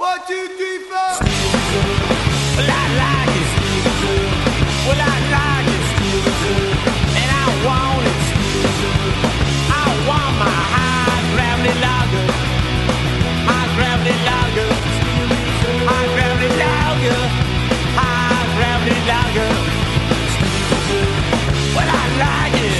One, two, three, four. I like it. Well, I like it. And I want it. I want my high gravity lager. Gravity lager. High gravity lager. High gravity lager. Well, I like it.